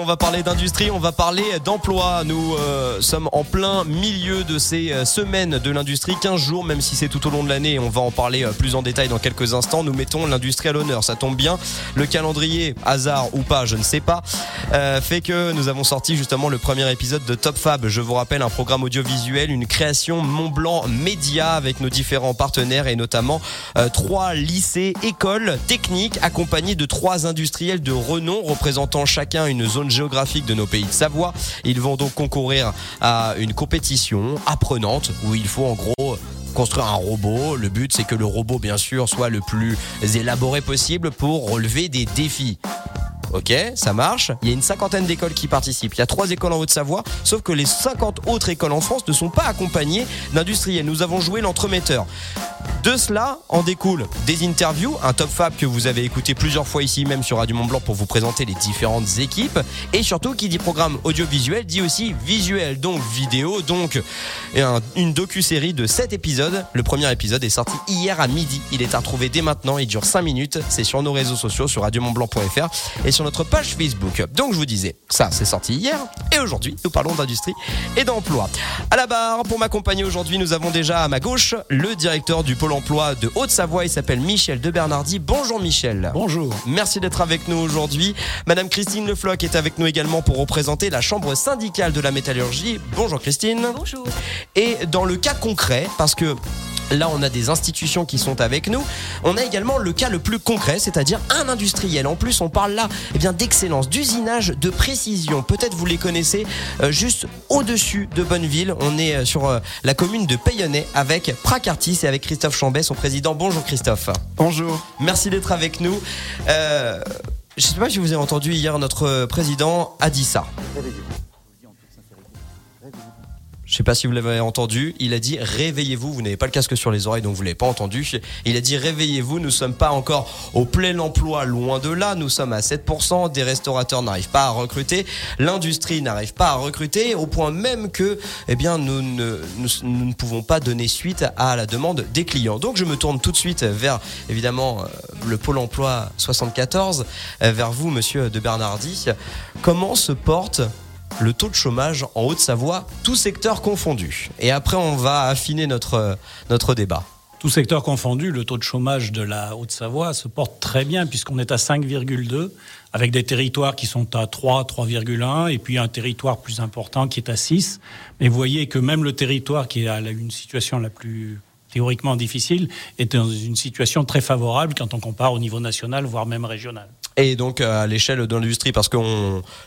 On va parler d'industrie, on va parler d'emploi. Nous euh, sommes en plein milieu de ces euh, semaines de l'industrie, 15 jours, même si c'est tout au long de l'année. On va en parler euh, plus en détail dans quelques instants. Nous mettons l'industrie à l'honneur, ça tombe bien. Le calendrier, hasard ou pas, je ne sais pas, fait que nous avons sorti justement le premier épisode de Top Fab. Je vous rappelle un programme audiovisuel, une création Mont Blanc Média avec nos différents partenaires et notamment trois lycées, écoles techniques accompagnés de trois industriels de renom représentant chacun une zone géographique de nos pays de Savoie. Ils vont donc concourir à une compétition apprenante où il faut en gros construire un robot. Le but, c'est que le robot, bien sûr, soit le plus élaboré possible pour relever des défis. Ok, ça marche. Il y a une cinquantaine d'écoles qui participent. Il y a trois écoles en Haute-Savoie, sauf que les 50 autres écoles en France ne sont pas accompagnées d'industriels. Nous avons joué l'entremetteur. De cela en découle des interviews, un top fab que vous avez écouté plusieurs fois ici même sur Radio Mont Blanc pour vous présenter les différentes équipes. Et surtout, qui dit programme audiovisuel dit aussi visuel, donc vidéo, donc une docu-série de 7 épisodes. Le premier épisode est sorti hier à midi. Il est à retrouver dès maintenant, il dure 5 minutes. C'est sur nos réseaux sociaux, sur radiomontblanc.fr et sur notre page Facebook. Donc je vous disais, ça c'est sorti hier. Et aujourd'hui, nous parlons d'industrie et d'emploi. À la barre, pour m'accompagner aujourd'hui, nous avons déjà à ma gauche le directeur du pôle emploi de Haute-Savoie. Il s'appelle Michel de Bernardi. Bonjour Michel. Bonjour. Merci d'être avec nous aujourd'hui. Madame Christine Lefloc est avec nous également pour représenter la chambre syndicale de la métallurgie. Bonjour Christine. Bonjour. Et dans le cas concret, parce que Là, on a des institutions qui sont avec nous. On a également le cas le plus concret, c'est-à-dire un industriel. En plus, on parle là eh bien d'excellence, d'usinage, de précision. Peut-être vous les connaissez euh, juste au-dessus de Bonneville. On est euh, sur euh, la commune de Payonnay avec Pracartis et avec Christophe Chambet, son président. Bonjour Christophe. Bonjour. Merci d'être avec nous. je ne sais pas si vous avez entendu hier notre président a dit ça. Je sais pas si vous l'avez entendu. Il a dit réveillez-vous. Vous, n'avez pas le casque sur les oreilles, donc vous l'avez pas entendu. Il a dit réveillez-vous. Nous sommes pas encore au plein emploi, loin de là. Nous sommes à 7%. Des restaurateurs n'arrivent pas à recruter. L'industrie n'arrive pas à recruter, au point même que, eh bien, nous ne, nous, ne pouvons pas donner suite à la demande des clients. Donc, je me tourne tout de suite vers, évidemment, euh, le pôle emploi 74, euh, vers vous, monsieur de Bernardi. Comment se porte le taux de chômage en Haute-Savoie, tout secteur confondu. Et après, on va affiner notre, notre débat. Tout secteur confondu, le taux de chômage de la Haute-Savoie se porte très bien puisqu'on est à 5,2 avec des territoires qui sont à 3, 3,1 et puis un territoire plus important qui est à 6. Mais vous voyez que même le territoire qui à une situation la plus théoriquement difficile est dans une situation très favorable quand on compare au niveau national, voire même régional et donc euh, à l'échelle de l'industrie parce que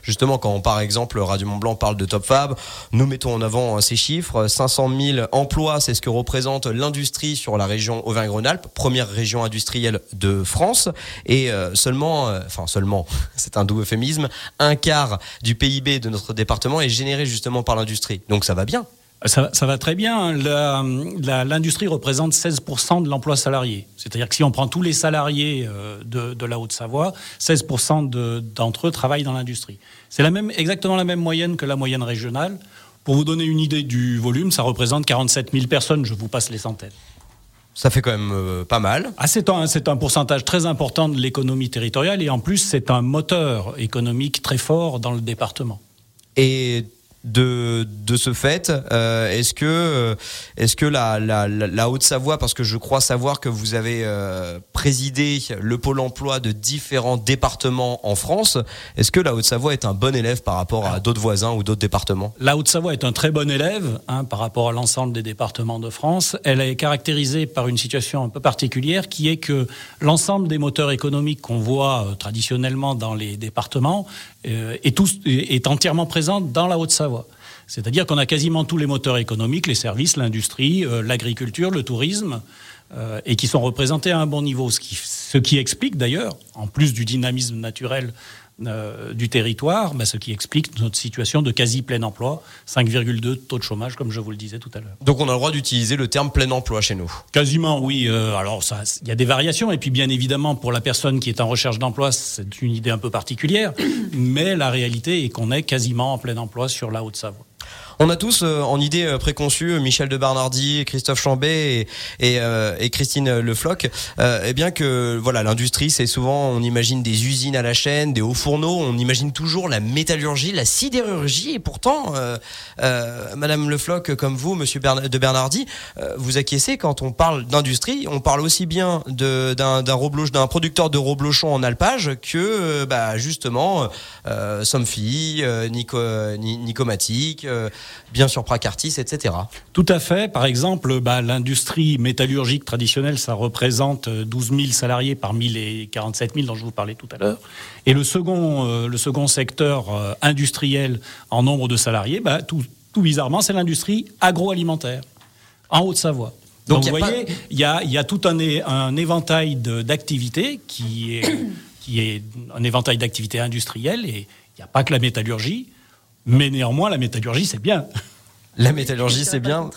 justement quand par exemple Radio Mont Blanc parle de Top Fab, nous mettons en avant euh, ces chiffres 500 000 emplois, c'est ce que représente l'industrie sur la région Auvergne-Rhône-Alpes, première région industrielle de France et euh, seulement enfin seulement, c'est un doux euphémisme, un quart du PIB de notre département est généré justement par l'industrie. Donc ça va bien. Ça, va très bien. L'industrie représente 16% de l'emploi salarié. C'est-à-dire que si on prend tous les salariés euh, de, la Haute-Savoie, 16% d'entre eux travaillent dans l'industrie. C'est la même, exactement la même moyenne que la moyenne régionale. Pour vous donner une idée du volume, ça représente 47 000 personnes. Je vous passe les centaines. Ça fait quand même euh, pas mal. Ah, c'est un, un pourcentage très important de l'économie territoriale et en plus c'est un moteur économique très fort dans le département. Et de, de ce fait euh, Est-ce que, euh, est-ce que la, la, la Haute-Savoie, parce que je crois savoir que vous avez euh, présidé le pôle emploi de différents départements en France, est-ce que la Haute-Savoie est un bon élève par rapport à d'autres voisins ou d'autres départements? La Haute-Savoie est un très bon élève hein, par rapport à l'ensemble des départements de France. Elle est caractérisée par une situation un peu particulière qui est que l'ensemble des moteurs économiques qu'on voit traditionnellement dans les départements est, tous, est entièrement présent dans la Haute-Savoie. C'est-à-dire qu'on a quasiment tous les moteurs économiques, les services, l'industrie, euh, l'agriculture, le tourisme, euh, et qui sont représentés à un bon niveau. Ce qui explique d'ailleurs, en plus du dynamisme naturel euh, du territoire, bah, ce qui explique notre situation de quasi plein emploi, 5,2 taux de chômage, comme je vous le disais tout à l'heure. Donc on a le droit d'utiliser le terme plein emploi chez nous Quasiment, oui. alors il y a des variations, et puis bien évidemment, pour la personne qui est en recherche d'emploi, c'est une idée un peu particulière, mais la réalité est qu'on est quasiment en plein emploi sur la Haute-Savoie. On a tous euh, en idée euh, préconçue euh, Michel de Bernardi, Christophe Chambé et, et, Christine Le Floch, eh bien que voilà l'industrie c'est souvent on imagine des usines à la chaîne, des hauts fourneaux, on imagine toujours la métallurgie, la sidérurgie et pourtant Madame Le Floch comme vous, Monsieur de Bernardi, vous acquiescez quand on parle d'industrie, on parle aussi bien d'un d'un producteur de reblochon en alpage que bah, justement Somfy, Nico, Nicomatic bien sûr Pracartis, etc. Tout à fait. Par exemple, bah, l'industrie métallurgique traditionnelle, ça représente 12 euh, 000 salariés parmi les 47 000 dont je vous parlais tout à l'heure. Et le second, euh, le second secteur euh, industriel en nombre de salariés, bah, tout, bizarrement, c'est l'industrie agroalimentaire en Haute-Savoie. Donc, vous voyez, il y, a, tout un, un éventail d'activités qui est, qui est un éventail d'activités industrielles et il n'y a pas que la métallurgie. Mais néanmoins, la métallurgie, c'est bien. La métallurgie, c'est bien.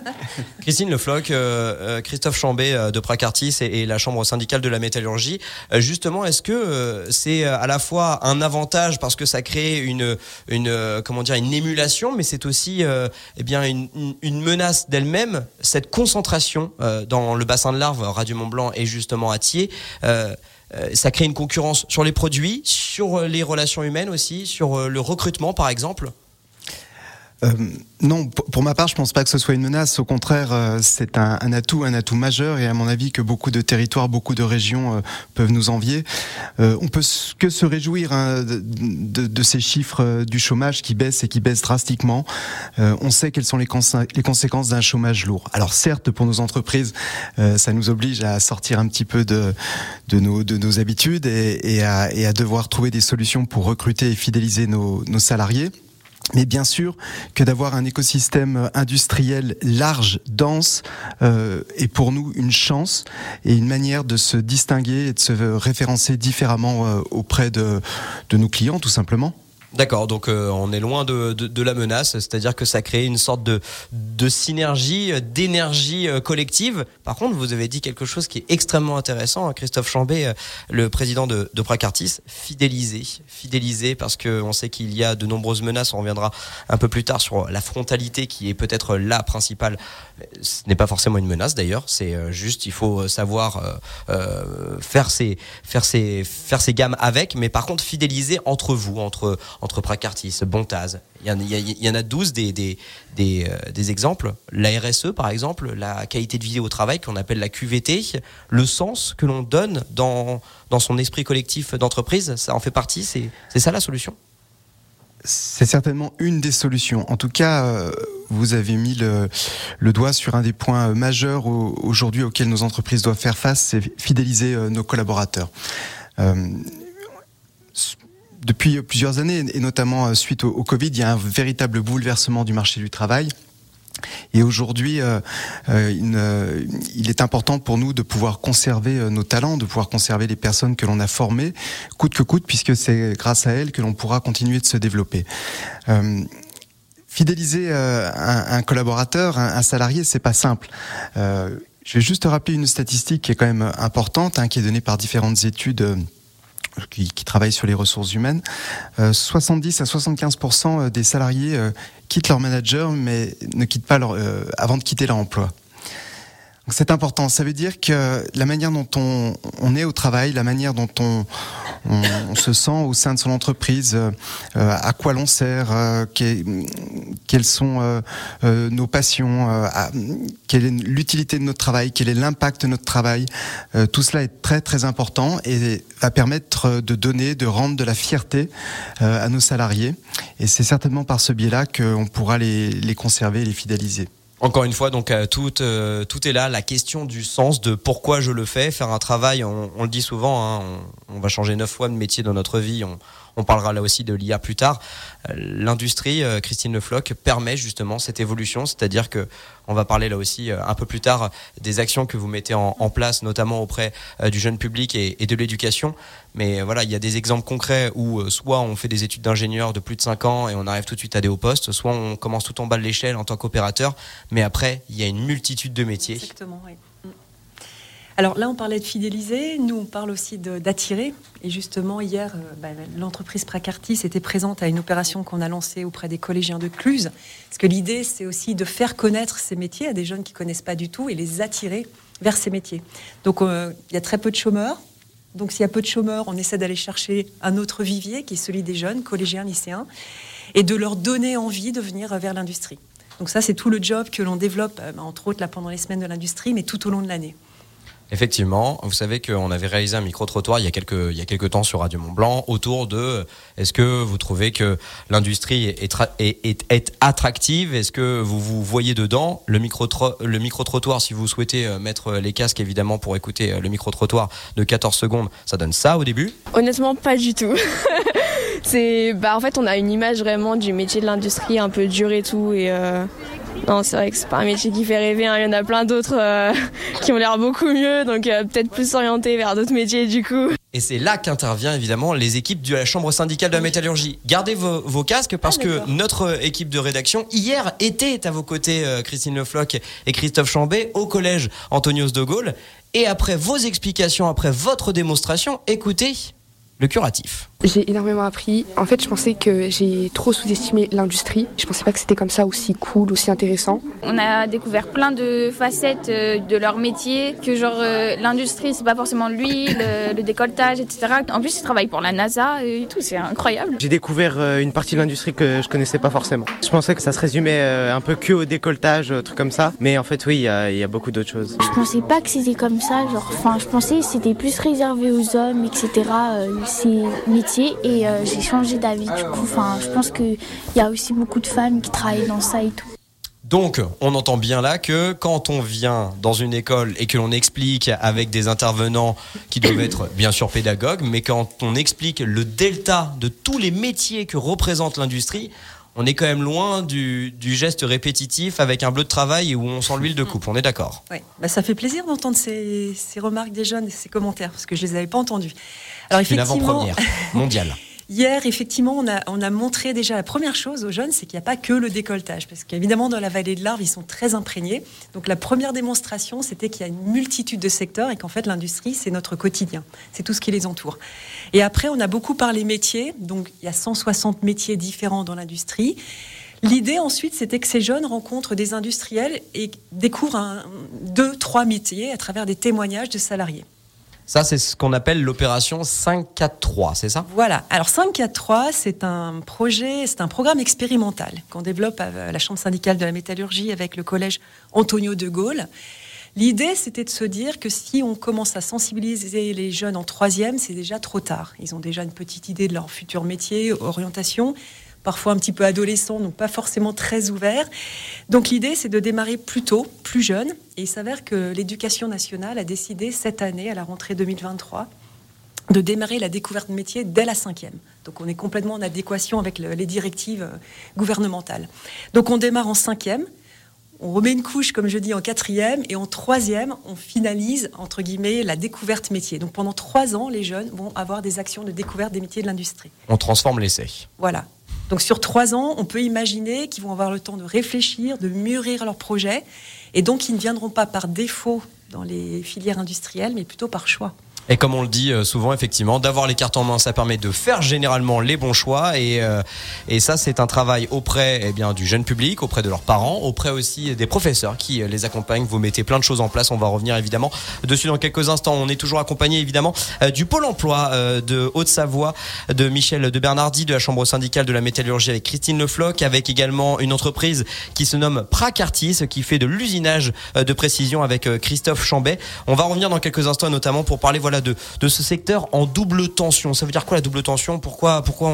Christine Le Floch, euh, euh, Christophe Chambé euh, de Pracartis et, la Chambre syndicale de la métallurgie. justement, est-ce que c'est à la fois un avantage parce que ça crée une, une comment dire, une émulation, mais c'est aussi eh bien une, une menace d'elle-même, cette concentration dans le bassin de l'Arve, Radio Mont Blanc et justement à Thiers. Euh, ça crée une concurrence sur les produits, sur euh, les relations humaines aussi, sur euh, le recrutement par exemple euh, non, pour ma part, je pense pas que ce soit une menace. Au contraire, euh, c'est un, un, atout, un atout majeur, et à mon avis que beaucoup de territoires, beaucoup de régions euh, peuvent nous envier. on peut que se réjouir hein, de, de, de, ces chiffres du chômage qui baissent et qui baissent drastiquement. on sait quelles sont les, les conséquences d'un chômage lourd. Alors certes, pour nos entreprises, ça nous oblige à sortir un petit peu de, de, nos, de nos habitudes et, et, à, et à devoir trouver des solutions pour recruter et fidéliser nos, nos salariés. Mais bien sûr que d'avoir un écosystème industriel large, dense, euh, est pour nous une chance et une manière de se distinguer et de se référencer différemment euh, auprès de, de nos clients, tout simplement. D'accord, donc euh, on est loin de, de, la menace, c'est-à-dire que ça crée une sorte de, de synergie, euh, d'énergie euh, collective. Par contre, vous avez dit quelque chose qui est extrêmement intéressant, hein, Christophe Chambé, le président de, de Pracartis, fidéliser, fidéliser, parce qu'on sait qu'il y a de nombreuses menaces. On reviendra un peu plus tard sur la frontalité qui est peut-être la principale. Ce n'est pas forcément une menace d'ailleurs, c'est juste il faut savoir faire ses faire ses faire ses gammes avec, mais par contre fidéliser entre vous, entre entre Pracartis, Bontaz. Il y, en, il y en a 12 des, des, des, euh, exemples. La RSE, par exemple, la qualité de vie au travail, qu'on appelle la QVT, le sens que l'on donne dans, dans son esprit collectif d'entreprise, ça en fait partie. C'est ça la solution? C'est certainement une des solutions. En tout cas, euh, vous avez mis le, le, doigt sur un des points majeurs aujourd'hui auxquels nos entreprises doivent faire face, c'est fidéliser euh, nos collaborateurs. Depuis plusieurs années, et notamment euh, suite au, Covid, il y a un véritable bouleversement du marché du travail. Et aujourd'hui, euh, euh, il est important pour nous de pouvoir conserver nos talents, de pouvoir conserver les personnes que l'on a formées, coûte que coûte, puisque c'est grâce à elles que l'on pourra continuer de se développer. fidéliser un, collaborateur, un, salarié, c'est pas simple. je vais juste rappeler une statistique qui est quand même importante, hein, qui est donnée par différentes études qui, travaillent sur les ressources humaines, 70 euh, à 75% des salariés euh, quittent leur manager, mais ne quittent pas leur, euh, avant de quitter leur emploi. C'est important. Ça veut dire que la manière dont on, est au travail, la manière dont on, on, on, se sent au sein de son entreprise, euh, à quoi l'on sert, euh, quelles sont euh, nos passions, quelle est l'utilité de notre travail, quel est l'impact de notre travail. tout cela est très très important et va permettre de donner, de rendre de la fierté à nos salariés. Et c'est certainement par ce biais-là qu'on pourra les, les conserver et les fidéliser. Encore une fois, donc euh, tout, euh, tout est là. La question du sens de pourquoi je le fais, faire un travail, on, le dit souvent, hein, on, on, va changer neuf fois de métier dans notre vie. On, on parlera là aussi de l'IA plus tard. Euh, l'industrie, euh, Christine Le Floch, permet justement cette évolution, c'est-à-dire que on va parler là aussi euh, un peu plus tard des actions que vous mettez en, place, notamment auprès du jeune public et, de l'éducation. Mais voilà, il y a des exemples concrets où soit on fait des études d'ingénieur de plus de 5 ans et on arrive tout de suite à des hauts postes, soit on commence tout en bas de l'échelle en tant qu'opérateur, mais après, il y a une multitude de métiers. Exactement, oui. Alors là, on parlait de fidéliser, nous on parle aussi d'attirer. Et justement, hier, euh, bah, l'entreprise Pracartis était présente à une opération qu'on a lancée auprès des collégiens de Cluse. Parce que l'idée, c'est aussi de faire connaître ces métiers à des jeunes qui connaissent pas du tout et les attirer vers ces métiers. Donc euh, il y a très peu de chômeurs. Donc s'il y a peu de chômeurs, on essaie d'aller chercher un autre vivier qui est celui des jeunes, collégiens, lycéens, et de leur donner envie de venir vers l'industrie. Donc ça, c'est tout le job que l'on développe, euh, entre autres là, pendant les semaines de l'industrie, mais tout au long de l'année. Effectivement, vous savez qu'on avait réalisé un micro-trottoir il y a quelques, il y a quelques temps sur Radio Mont Blanc autour de est-ce que vous trouvez que l'industrie est, est, est, attractive? Est-ce que vous vous voyez dedans? Le micro-trottoir, si vous souhaitez euh, mettre les casques évidemment pour écouter euh, le micro-trottoir de 14 secondes, ça donne ça au début? Honnêtement, pas du tout. bah en fait on a une image vraiment du métier de l'industrie un peu dur et tout et euh, non c'est vrai que c'est pas un métier qui fait rêver hein. il y en a plein d'autres euh, qui ont l'air beaucoup mieux donc euh, peut-être plus orienté vers d'autres métiers du coup et c'est là qu'intervient évidemment les équipes de la chambre syndicale de la métallurgie. Gardez vos, casques parce ah, que notre équipe de rédaction hier était à vos côtés Christine Lefloc et Christophe Chambé au collège Antonios de Gaulle. Et après vos explications, après votre démonstration, écoutez le curatif. J'ai énormément appris. En fait, je pensais que j'ai trop sous-estimé l'industrie. Je pensais pas que c'était comme ça aussi cool, aussi intéressant. On a découvert plein de facettes euh, de leur métier, que genre euh, l'industrie, c'est pas forcément l'huile, le, décolletage, etc. En plus, ils travaillent pour la NASA et tout, c'est incroyable. J'ai découvert euh, une partie de l'industrie que je connaissais pas forcément. Je pensais que ça se résumait un peu que au décolletage, trucs comme ça. Mais en fait, oui, il y a, y a, beaucoup d'autres choses. Je pensais pas que c'était comme ça. Genre, enfin, je pensais que c'était plus réservé aux hommes, etc. c'est et euh, j'ai changé d'avis du coup. Enfin, je pense qu'il y a aussi beaucoup de femmes qui travaillent dans ça et tout. Donc, on entend bien là que quand on vient dans une école et que l'on explique avec des intervenants qui doivent être bien sûr pédagogues, mais quand on explique le delta de tous les métiers que représente l'industrie, on est quand même loin du, geste répétitif avec un bleu de travail où on sent l'huile de coupe. On est d'accord Oui, bah, ça fait plaisir d'entendre ces, ces, remarques des jeunes et ces commentaires parce que je les avais pas entendus. Alors une avant-première mondiale. Hier, effectivement, on a, on a montré déjà la première chose aux jeunes, c'est qu'il n'y a pas que le décolletage, parce qu'évidemment, dans la vallée de l'Arve, ils sont très imprégnés. Donc la première démonstration, c'était qu'il y a une multitude de secteurs et qu'en fait, l'industrie, c'est notre quotidien, c'est tout ce qui les entoure. Et après, on a beaucoup parlé métiers, donc il y a 160 métiers différents dans l'industrie. L'idée ensuite, c'était que ces jeunes rencontrent des industriels et découvrent un, deux, trois métiers à travers des témoignages de salariés. Ça, c'est ce qu'on appelle l'opération 543, c'est ça? Voilà. Alors 543, c'est un projet, c'est un programme expérimental qu'on développe à la Chambre syndicale de la métallurgie avec le collège Antonio de Gaulle. L'idée, c'était de se dire que si on commence à sensibiliser les jeunes en troisième, c'est déjà trop tard. Ils ont déjà une petite idée de leur futur métier, orientation parfois un petit peu adolescents, donc pas forcément très ouverts. Donc l'idée, c'est de démarrer plus tôt, plus jeune. Et il s'avère que l'éducation nationale a décidé cette année, à la rentrée 2023, de démarrer la découverte de métier dès la cinquième. Donc on est complètement en adéquation avec les directives euh, gouvernementales. Donc on démarre en cinquième, on remet une couche, comme je dis, en quatrième, et en troisième, on finalise, entre guillemets, la découverte métier. Donc pendant trois ans, les jeunes vont avoir des actions de découverte des métiers de l'industrie. On transforme l'essai. Voilà. Donc sur trois ans, on peut imaginer qu'ils vont avoir le temps de réfléchir, de mûrir leur projet, et donc ils ne viendront pas par défaut dans les filières industrielles, mais plutôt par choix. Et comme on le dit euh, souvent, effectivement, d'avoir les cartes en main, ça permet de faire généralement les bons choix. Et, euh, et ça, c'est un travail auprès eh bien, du jeune public, auprès de leurs parents, auprès aussi des professeurs qui euh, les accompagnent. Vous mettez plein de choses en place. On va revenir évidemment dessus dans quelques instants. On est toujours accompagné évidemment du Pôle emploi de Haute-Savoie, de Michel de Bernardi, de la Chambre syndicale de la métallurgie avec Christine Lefloc, avec également une entreprise qui se nomme Pracartis, qui fait de l'usinage de précision avec Christophe Chambet. On va revenir dans quelques instants, notamment pour parler voilà de, ce secteur en double tension. Ça veut dire quoi la double tension? Pourquoi, pourquoi,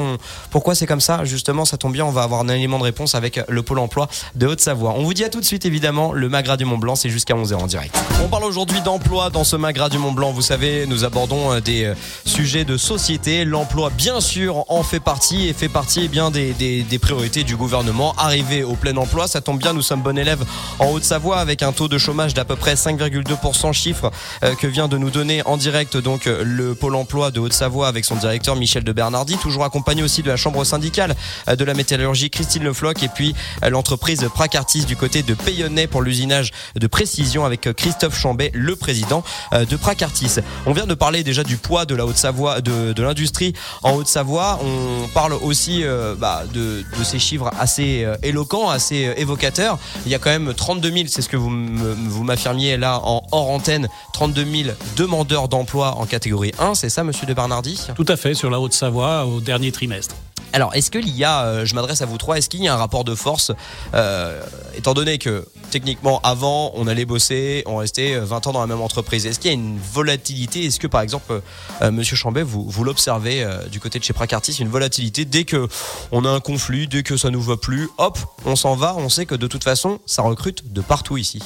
pourquoi c'est comme ça? Justement, ça tombe bien, on va avoir un élément de réponse avec le pôle emploi de Haute-Savoie. On vous dit à tout de suite, évidemment, le Magra du Mont Blanc, c'est jusqu'à 11h en direct. On parle aujourd'hui d'emploi dans ce Magra du Mont Blanc. Vous savez, nous abordons euh, des euh, sujets de société. L'emploi, bien sûr, en fait partie et fait partie eh bien des, des, priorités du gouvernement. Arriver au plein emploi, ça tombe bien, nous sommes bon élève en Haute-Savoie avec un taux de chômage d'à peu près 5,2% chiffre euh, que vient de nous donner en direct donc le pôle emploi de Haute-Savoie avec son directeur Michel de Bernardi, toujours accompagné aussi de la chambre syndicale de la métallurgie Christine Lefloc et puis l'entreprise Pracartis du côté de Payonnais pour l'usinage de précision avec Christophe Chambet, le président de Pracartis. On vient de parler déjà du poids de la Haute-Savoie, de, de l'industrie en Haute-Savoie. On parle aussi bah, de, de, ces chiffres assez éloquents, assez évocateurs. Il y a quand même 32 000, c'est ce que vous m'affirmiez là en hors antenne, 32 000 demandeurs d'emploi en catégorie 1, c'est ça, monsieur de Bernardi? Tout à fait, sur la Haute-Savoie au dernier trimestre. Alors, est-ce qu'il y a, euh, je m'adresse à vous trois, est-ce qu'il y a un rapport de force, euh, étant donné que techniquement, avant, on allait bosser, on restait 20 ans dans la même entreprise. Est-ce qu'il y a une volatilité? Est-ce que, par exemple, euh, Monsieur Chambet, vous, vous l'observez du côté de chez Pracartis, une volatilité dès que on a un conflit, dès que ça nous va plus, hop, on s'en va. On sait que de toute façon, ça recrute de partout ici?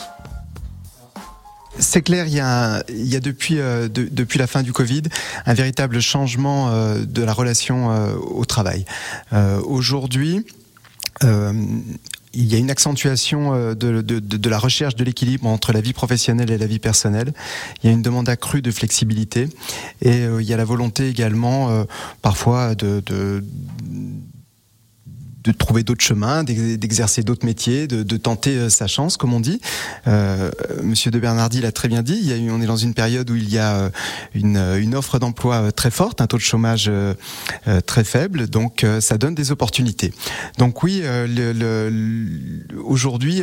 C'est clair, il y a, il y a depuis, euh, depuis la fin du Covid un véritable changement euh, de la relation euh, au travail. Aujourd'hui, il y a une accentuation de, de, de la recherche de l'équilibre entre la vie professionnelle et la vie personnelle. Il y a une demande accrue de flexibilité et il y a la volonté également parfois de, de de trouver d'autres chemins, d'exercer d'autres métiers, de, tenter euh, sa chance, comme on dit. Euh, Monsieur de Bernardi l'a très bien dit. Il y a eu, on est dans une période où il y a euh, une, une offre d'emploi très forte, un taux de chômage très faible, donc ça donne des opportunités. Donc oui, le, le, aujourd'hui,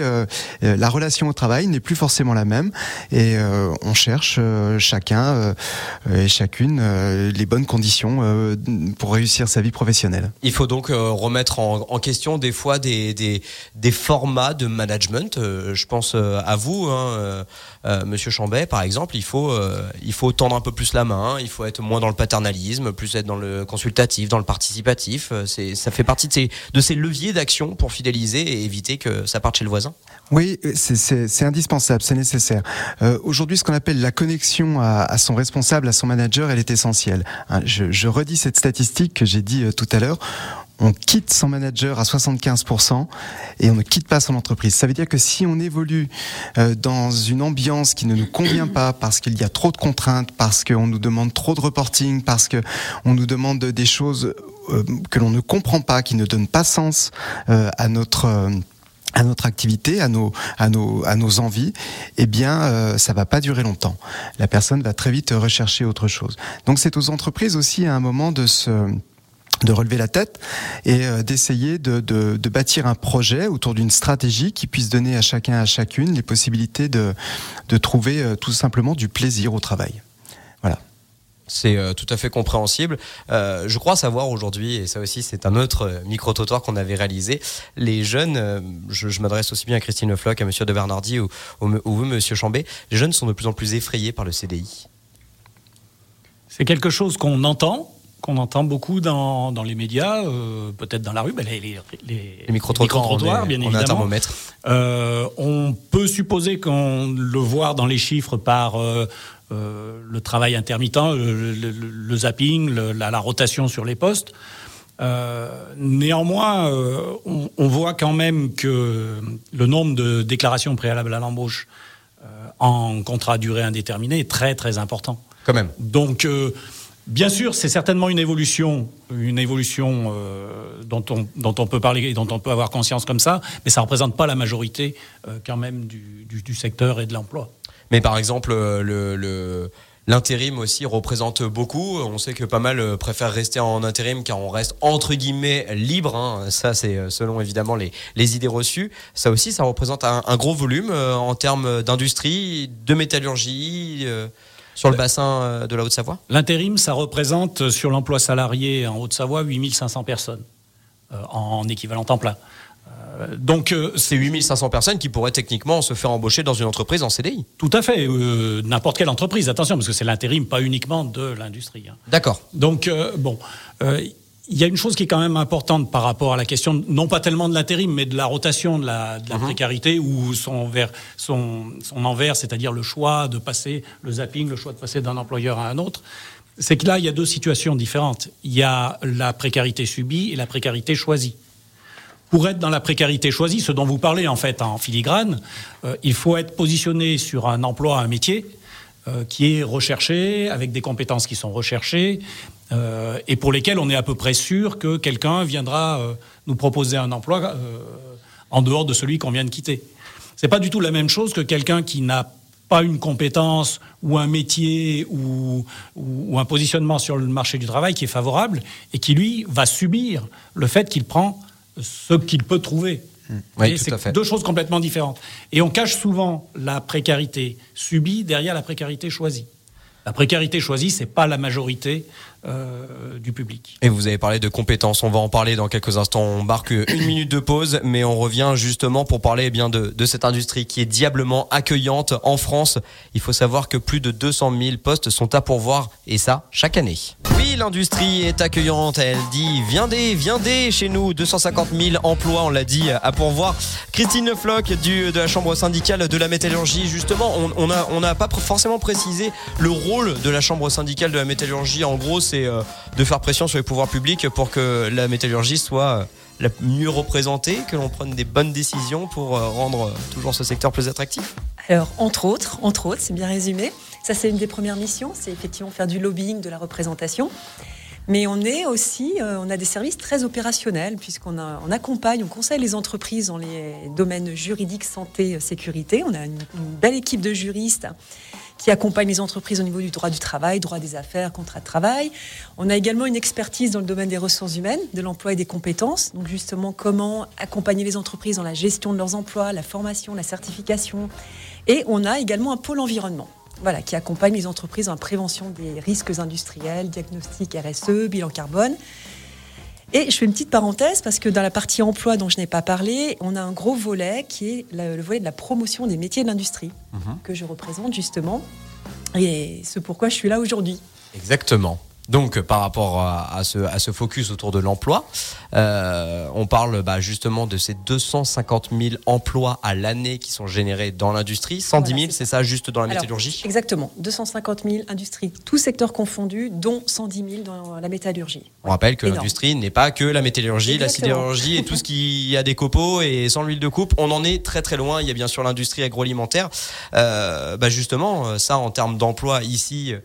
la relation au travail n'est plus forcément la même, et on cherche chacun et chacune les bonnes conditions pour réussir sa vie professionnelle. Il faut donc remettre question des fois des, formats de management. Euh, je pense euh, à vous, hein, euh, Monsieur Chambet, par exemple. Il faut, il faut tendre un peu plus la main. Il faut être moins dans le paternalisme, plus être dans le consultatif, dans le participatif. C'est, ça fait partie de ces, leviers d'action pour fidéliser et éviter que ça parte chez le voisin. Oui, c'est indispensable, c'est nécessaire. Aujourd'hui, ce qu'on appelle la connexion à, son responsable, à son manager, elle est essentielle. Hein, je redis cette statistique que j'ai dit tout à l'heure on quitte son manager à 75% et on ne quitte pas son entreprise. Ça veut dire que si on évolue euh, dans une ambiance qui ne nous convient pas parce qu'il y a trop de contraintes, parce qu'on nous demande trop de reporting, parce qu'on nous demande des choses euh, que l'on ne comprend pas, qui ne donnent pas sens euh, à notre à notre activité, à nos, à nos, à nos envies, eh bien, euh, ça va pas durer longtemps. La personne va très vite rechercher autre chose. Donc, c'est aux entreprises aussi à un moment de se de relever la tête et euh, d'essayer de, de, bâtir un projet autour d'une stratégie qui puisse donner à chacun à chacune les possibilités de, de trouver euh, tout simplement du plaisir au travail. Voilà. C'est euh, tout à fait compréhensible. je crois savoir aujourd'hui, et ça aussi c'est un autre micro-trottoir qu'on avait réalisé, les jeunes, je, m'adresse aussi bien à Christine Lefloc, à Monsieur de Bernardi ou, ou, ou Monsieur Chambé, les jeunes sont de plus en plus effrayés par le CDI. C'est quelque chose qu'on entend, qu'on entend beaucoup dans, dans les médias, euh, peut-être dans la rue, ben les, les, les, micro-trottoirs, bien évidemment. On a un thermomètre. Euh, on peut supposer qu'on le voit dans les chiffres par euh, le travail intermittent, le, le, zapping, la, la, rotation sur les postes. Néanmoins, on, on, voit quand même que le nombre de déclarations préalables à l'embauche en contrat à durée indéterminée est très très important. Quand même. Donc Bien sûr, c'est certainement une évolution, une évolution euh, dont, on, peut parler et dont on peut avoir conscience comme ça, mais ça ne représente pas la majorité euh, quand même du, secteur et de l'emploi. Mais par exemple, euh, L'intérim aussi représente beaucoup. On sait que pas mal préfèrent rester en intérim car on reste entre guillemets libre. Hein. Ça, c'est selon évidemment les, idées reçues. Ça aussi, ça représente un gros volume en termes d'industrie, de métallurgie sur le bassin euh, de la Haute-Savoie L'intérim, ça représente euh, sur l'emploi salarié en Haute-Savoie 8500 personnes euh, en équivalent temps plein. Donc c'est 8500 personnes qui pourraient techniquement se faire embaucher dans une entreprise en CDI. Tout à fait, n'importe quelle entreprise, attention, parce que c'est l'intérim, pas uniquement de l'industrie. Hein. D'accord. Donc bon, il y a une chose qui est quand même importante par rapport à la question, non pas tellement de l'intérim, mais de la rotation de la, de la mhm. précarité, ou son, envers, son, son envers, c'est-à-dire le choix de passer, le zapping, le choix de passer d'un employeur à un autre. C'est que là, il y a deux situations différentes. Il y a la précarité subie et la précarité choisie. Pour être dans la précarité choisie, ce dont vous parlez en fait en filigrane, euh, il faut être positionné sur un emploi, un métier, qui est recherché, avec des compétences qui sont recherchées, et pour lesquelles on est à peu près sûr que quelqu'un viendra nous proposer un emploi en dehors de celui qu'on vient de quitter. C'est pas du tout la même chose que quelqu'un qui n'a pas une compétence ou un métier ou, ou, un positionnement sur le marché du travail qui est favorable et qui, lui, va subir le fait qu'il prend ce qu'il peut trouver. Mmh. Oui, c'est deux choses complètement différentes. Et on cache souvent la précarité subie derrière la précarité choisie. La précarité choisie, c'est pas la majorité euh, du public. Et vous avez parlé de compétences, on va en parler dans quelques instants. On marque une minute de pause, mais on revient justement pour parler eh bien de, cette industrie qui est diablement accueillante en France. Il faut savoir que plus de 200 000 postes sont à pourvoir, et ça chaque année. Oui, l'industrie est accueillante. Elle dit viendez, viendez chez nous. 250 000 emplois, on l'a dit, à pourvoir. Christine Floch de la chambre syndicale de la métallurgie. Justement, on n'a on a pas forcément précisé le rôle de la chambre syndicale de la métallurgie. En gros, c'est euh, de faire pression sur les pouvoirs publics pour que la métallurgie soit euh, la mieux représentée, que l'on prenne des bonnes décisions pour euh, rendre toujours ce secteur plus attractif Alors, entre autres, entre autres, c'est bien résumé. Ça, c'est une des premières missions, c'est effectivement faire du lobbying, de la représentation. Mais on est aussi, on a des services très opérationnels puisqu'on on accompagne, on conseille les entreprises dans les domaines juridiques, santé, sécurité. On a une belle équipe de juristes qui accompagne les entreprises au niveau du droit du travail, droit des affaires, contrat de travail. On a également une expertise dans le domaine des ressources humaines, de l'emploi et des compétences. Donc justement, comment accompagner les entreprises dans la gestion de leurs emplois, la formation, la certification. Et on a également un pôle environnement. Qui accompagne les entreprises la prévention des risques industriels, diagnostic RSE, bilan carbone. Et je fais une petite parenthèse parce que dans la partie emploi dont je n'ai pas parlé, on a un gros volet qui est le, volet de la promotion des métiers de l'industrie mhm. que je représente justement. Et c'est pourquoi je suis là aujourd'hui. Exactement. Donc, par rapport à, ce, à ce, focus autour de l'emploi, euh, on parle bah, justement de ces 250 000 emplois à l'année qui sont générés dans l'industrie. 110 000, c'est ça, juste dans la métallurgie Exactement. 250 000 industries, tous secteurs confondus, dont 110 000 dans la métallurgie. On rappelle que l'industrie n'est pas que la métallurgie, la sidérurgie et tout ce qui a des copeaux et sans l'huile de coupe. On en est très très loin. Il y a bien sûr l'industrie agroalimentaire. Euh, bah justement, ça en termes d'emploi ici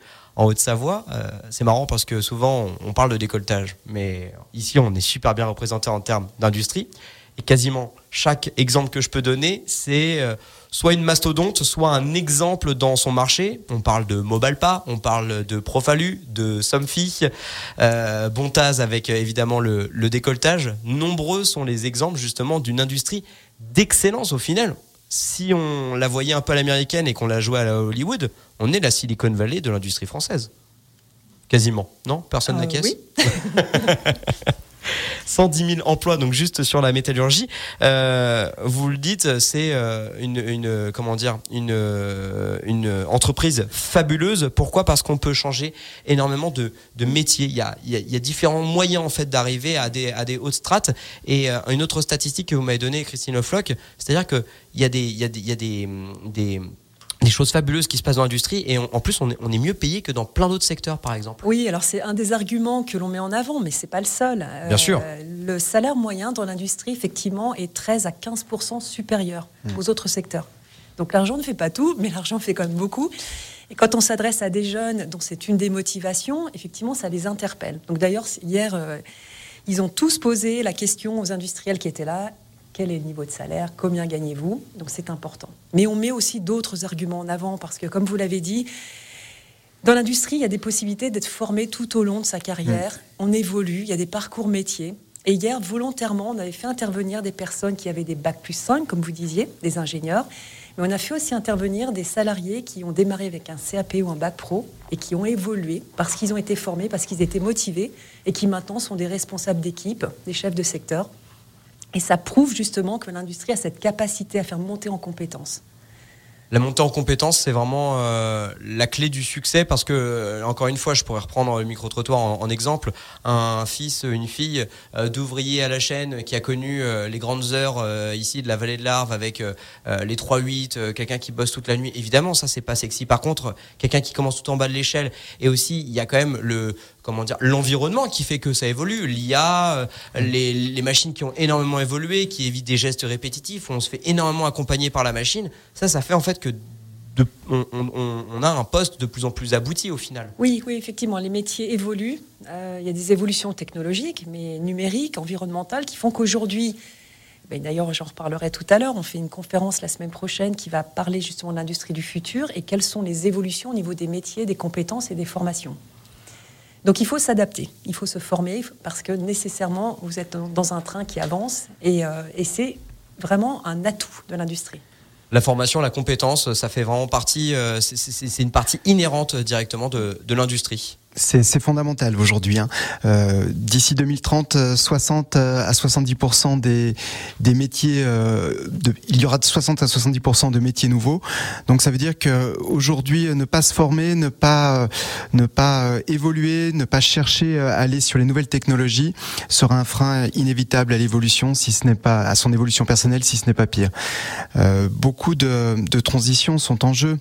en Haute-Savoie, euh, c'est marrant parce que souvent on, parle de décolletage, mais ici on est super bien représenté en termes d'industrie. Et quasiment chaque exemple que je peux donner, c'est euh, soit une mastodonte, soit un exemple dans son marché. On parle de Mobalpa, on parle de Profalu, de Somfy, euh, Bontaz avec évidemment le, le décolletage. Nombreux sont les exemples justement d'une industrie d'excellence au final si on la voyait un peu à l'américaine et qu'on la jouait à Hollywood, on est la Silicon Valley de l'industrie française. Quasiment. Non? Personne euh, n'acquiesce Oui. 110 000 emplois, donc juste sur la métallurgie. Euh, vous le dites, c'est euh, une, comment dire, une, une entreprise fabuleuse. Pourquoi? Parce qu'on peut changer énormément de, de métiers. Il y, a, il, y a, différents moyens en fait d'arriver à des, à des hautes strates. Et une autre statistique que vous m'avez donnée, Christine Offlock, c'est-à-dire qu'il y a des, il y a des, il y a des des choses fabuleuses qui se passent dans l'industrie et en plus on est, on est, mieux payé que dans plein d'autres secteurs par exemple. Oui, alors c'est un des arguments que l'on met en avant, mais c'est pas le seul. Bien sûr. Euh, le salaire moyen dans l'industrie effectivement est 13 à 15 supérieur hmm. aux autres secteurs. Donc l'argent ne fait pas tout, mais l'argent fait quand même beaucoup. Et quand on s'adresse à des jeunes dont c'est une des motivations, effectivement ça les interpelle. Donc d'ailleurs hier euh, ils ont tous posé la question aux industriels qui étaient là quel est le niveau de salaire, combien gagnez-vous. Donc c'est important. Mais on met aussi d'autres arguments en avant parce que, comme vous l'avez dit, dans l'industrie, il y a des possibilités d'être formé tout au long de sa carrière. Mm. On évolue, il y a des parcours métiers. Et hier, volontairement, on avait fait intervenir des personnes qui avaient des bacs plus 5, comme vous disiez, des ingénieurs. Mais on a fait aussi intervenir des salariés qui ont démarré avec un CAP ou un bac pro et qui ont évolué parce qu'ils ont été formés, parce qu'ils étaient motivés et qui maintenant sont des responsables d'équipe, des chefs de secteur. Et ça prouve justement que l'industrie a cette capacité à faire monter en compétences. La montée en compétences, c'est vraiment euh, la clé du succès parce que, euh, encore une fois, je pourrais reprendre le micro-trottoir en, exemple. Un fils, une fille euh, d'ouvrier à la chaîne qui a connu les grandes heures ici de la vallée de l'Arve avec les 3-8, quelqu'un qui bosse toute la nuit, évidemment, ça, c'est pas sexy. Par contre, quelqu'un qui commence tout en bas de l'échelle et aussi, il y a quand même le, comment dire, l'environnement qui fait que ça évolue. L'IA, euh, les, les, machines qui ont énormément évolué, qui évitent des gestes répétitifs, où on se fait énormément accompagner par la machine. Ça, ça fait en fait que on, a un poste de plus en plus abouti au final. Oui, oui, effectivement, les métiers évoluent. Euh, il y a des évolutions technologiques, mais numériques, environnementales, qui font qu'aujourd'hui, ben, d'ailleurs, j'en reparlerai tout à l'heure, on fait une conférence la semaine prochaine qui va parler justement de l'industrie du futur et quelles sont les évolutions au niveau des métiers, des compétences et des formations. Donc il faut s'adapter, il faut se former parce que nécessairement vous êtes dans un train qui avance et, euh, et c'est vraiment un atout de l'industrie la formation, la compétence, ça fait vraiment partie, euh, c'est une partie inhérente directement de l'industrie. C'est fondamental aujourd'hui. Hein. Euh, D'ici 2030, 60 euh, euh, à 70% des, métiers, il y aura de 60 à 70% de métiers nouveaux. Donc ça veut dire qu'aujourd'hui, ne pas se former, ne pas, ne pas évoluer, ne pas chercher à aller sur les nouvelles technologies sera un frein inévitable à l'évolution, si ce n'est pas à son évolution personnelle, si ce n'est pas pire. Beaucoup de transitions sont en jeu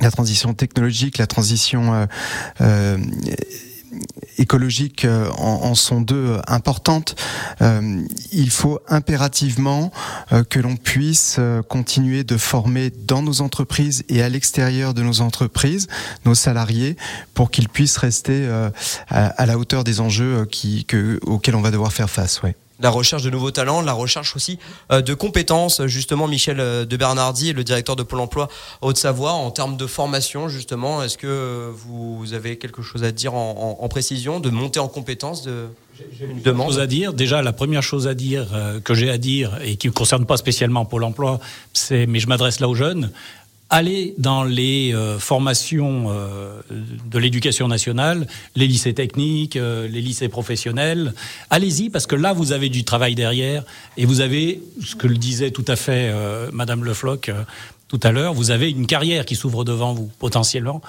la transition technologique, la transition euh, euh, écologique euh, en, sont deux importantes. il faut impérativement que l'on puisse continuer de former dans nos entreprises et à l'extérieur de nos entreprises nos salariés pour qu'ils puissent rester à, la hauteur des enjeux auxquels on va devoir faire face. Ouais la recherche de nouveaux talents, la recherche aussi euh, de compétences. Justement, Michel euh, de Bernardi, le directeur de Pôle Emploi Haute-Savoie, en termes de formation, justement, est-ce que vous avez quelque chose à dire en, précision, de monter en compétences de une demande chose à dire. Déjà, la première chose à dire euh, que j'ai à dire et qui ne concerne pas spécialement Pôle Emploi, c'est mais je m'adresse là aux jeunes allez dans les euh, formations euh, de l'éducation nationale, les lycées techniques, euh, les lycées professionnels. Allez-y parce que là, vous avez du travail derrière et vous avez, ce que le disait tout à fait Madame Le Floch, tout à l'heure, vous avez une carrière qui s'ouvre devant vous, potentiellement,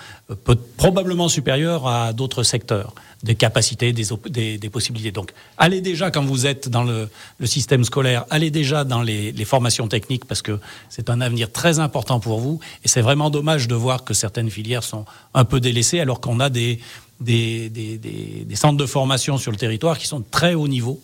probablement supérieure à d'autres secteurs des capacités, des, possibilités. Donc, allez déjà quand vous êtes dans le, système scolaire, allez déjà dans les, formations techniques parce que c'est un avenir très important pour vous. Et c'est vraiment dommage de voir que certaines filières sont un peu délaissées alors qu'on a des, des, des, centres de formation sur le territoire qui sont très haut niveau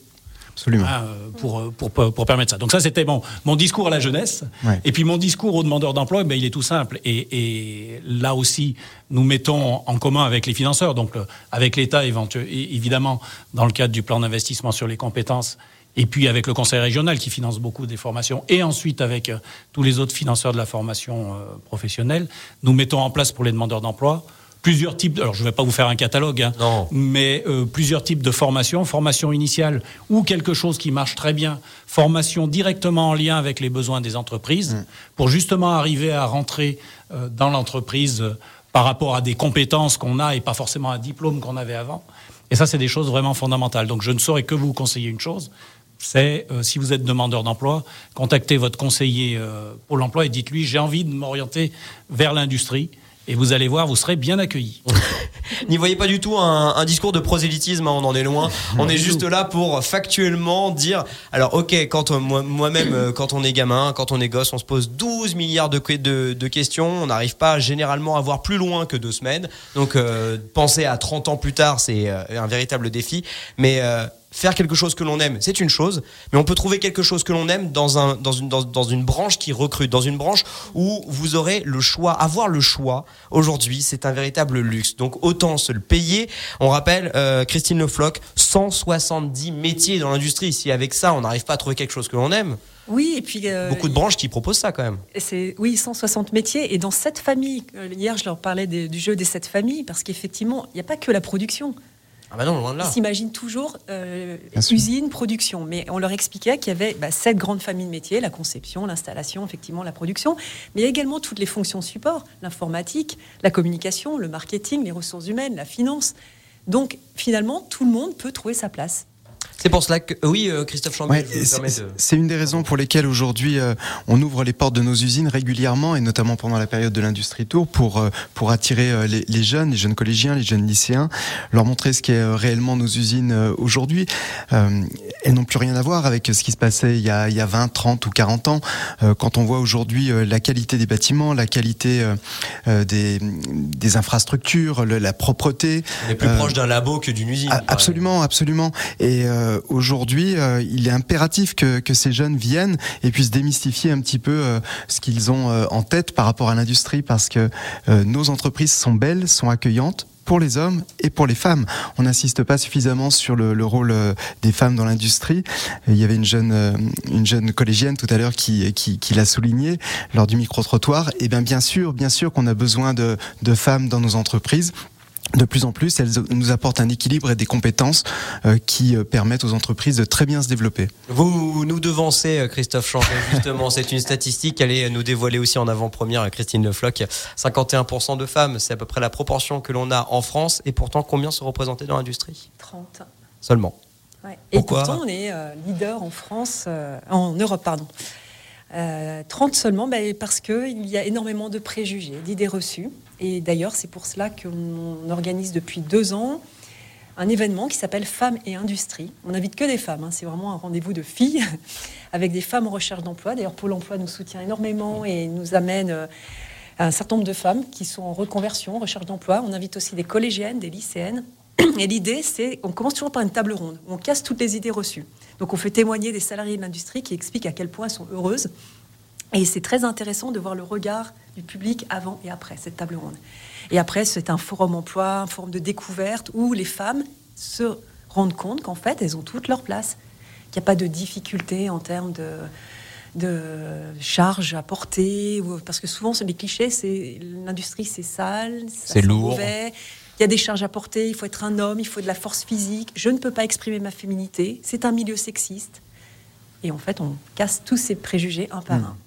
Absolument. Hein, pour, pour, pour, permettre ça. Donc ça, c'était mon, mon discours à la jeunesse. Et puis mon discours aux demandeurs d'emploi, ben, il est tout simple. Et, et, là aussi, nous mettons en commun avec les financeurs, donc euh, avec l'État évidemment, dans le cadre du plan d'investissement sur les compétences, et puis avec le conseil régional qui finance beaucoup des formations, et ensuite avec euh, tous les autres financeurs de la formation euh, professionnelle, nous mettons en place pour les demandeurs d'emploi plusieurs types. alors, je ne vais pas vous faire un catalogue, hein, mais euh, plusieurs types de formations. Formation initiale ou quelque chose qui marche très bien. Formation directement en lien avec les besoins des entreprises mm. pour justement arriver à rentrer euh, dans l'entreprise euh, par rapport à des compétences qu'on a et pas forcément un diplôme qu'on avait avant. Et ça, c'est des choses vraiment fondamentales. Donc, je ne saurais que vous conseiller une chose. C'est si vous êtes demandeur d'emploi, contactez votre conseiller pour l'emploi et dites-lui j'ai envie de m'orienter vers l'industrie et vous allez voir, vous serez bien accueillis. N'y voyez pas du tout un, discours de prosélytisme, hein, on en est loin. On est juste là pour factuellement dire, alors ok, quand euh, moi-même, euh, quand on est gamin, quand on est gosse, on se pose 12 milliards de, de, questions, on n'arrive pas généralement à voir plus loin que deux semaines. Donc euh, penser à 30 ans plus tard, c'est un véritable défi. Mais faire quelque chose que l'on aime, c'est une chose, mais on peut trouver quelque chose que l'on aime dans, un, dans, une, dans, une branche qui recrute, dans une branche où vous aurez le choix. Avoir le choix, aujourd'hui, c'est un véritable luxe. Donc autant se le payer. On rappelle, euh, Christine Le Floch, 170 métiers dans l'industrie. Si avec ça, on n'arrive pas à trouver quelque chose que l'on aime, oui, et puis euh, beaucoup de branches qui proposent ça quand même. C'est oui, 160 métiers et dans cette famille. Euh, hier, je leur parlais du jeu des sept familles parce qu'effectivement, il n'y a pas que la production. Ah bah non, loin de là. Ils s'imaginent toujours euh, usine, production. Mais on leur expliquait qu'il y avait bah, sept grandes familles de métiers, la conception, l'installation, effectivement, la production, mais il y a également toutes les fonctions support, l'informatique, la communication, le marketing, les ressources humaines, la finance. Donc finalement, tout le monde peut trouver sa place. C'est pour cela que oui, euh, Christophe Chambé. c'est une des raisons pour lesquelles aujourd'hui euh, on ouvre les portes de nos usines régulièrement et notamment pendant la période de l'industrie tour pour euh, pour attirer les, jeunes, les jeunes collégiens, les jeunes lycéens, leur montrer ce qu'est réellement nos usines aujourd'hui. elles n'ont plus rien à voir avec ce qui se passait il y a il y a 20, 30 ou 40 ans. quand on voit aujourd'hui la qualité des bâtiments, la qualité des des infrastructures, la propreté. On est plus proche d'un labo que d'une usine. Absolument, absolument. Et euh, aujourd'hui, euh, il est impératif que, ces jeunes viennent et puissent démystifier un petit peu euh, ce qu'ils ont en tête par rapport à l'industrie, parce que nos entreprises sont belles, sont accueillantes pour les hommes et pour les femmes. On n'insiste pas suffisamment sur le, le rôle des femmes dans l'industrie. Il y avait une jeune, une jeune collégienne tout à l'heure qui, l'a souligné lors du micro-trottoir. Et bien, bien sûr, bien sûr qu'on a besoin de femmes dans nos entreprises de plus en plus, elles nous apportent un équilibre et des compétences euh, qui euh, permettent aux entreprises de très bien se développer. Vous nous devancez, euh, Christophe Chambé, justement. c'est une statistique, allait nous dévoiler aussi en avant-première, Christine Le Floch. 51% de femmes, c'est à peu près la proportion que l'on a en France. Et pourtant, combien sont représentées dans l'industrie? 30. Seulement. Et pourtant, on est leader en France, en Europe, pardon. 30 seulement, bah, parce qu'il y a énormément de préjugés, d'idées reçues. Et d'ailleurs, c'est pour cela qu'on organise depuis deux ans un événement qui s'appelle Femmes et Industrie. On n'invite que des femmes, hein. c'est vraiment un rendez-vous de filles avec des femmes en recherche d'emploi. D'ailleurs, Pôle emploi nous soutient énormément et nous amène euh, un certain nombre de femmes qui sont en reconversion, en recherche d'emploi. On invite aussi des collégiennes, des lycéennes. Et l'idée, c'est, on commence toujours par une table ronde, où on casse toutes les idées reçues. Donc on fait témoigner des salariés de l'industrie qui expliquent à quel point elles sont heureuses. Et c'est très intéressant de voir le regard du public avant et après cette table ronde. Et après, c'est un forum emploi, un forum de découverte où les femmes se rendent compte qu'en fait, elles ont toute leur place, qu'il n'y a pas de difficulté en termes de, de charges à porter, parce que souvent, les clichés, c'est l'industrie, c'est sale, c'est lourd. Mauvais. Il y a des charges à porter, il faut être un homme, il faut de la force physique. Je ne peux pas exprimer ma féminité. C'est un milieu sexiste. Et en fait, on casse tous ces préjugés un par hmm. un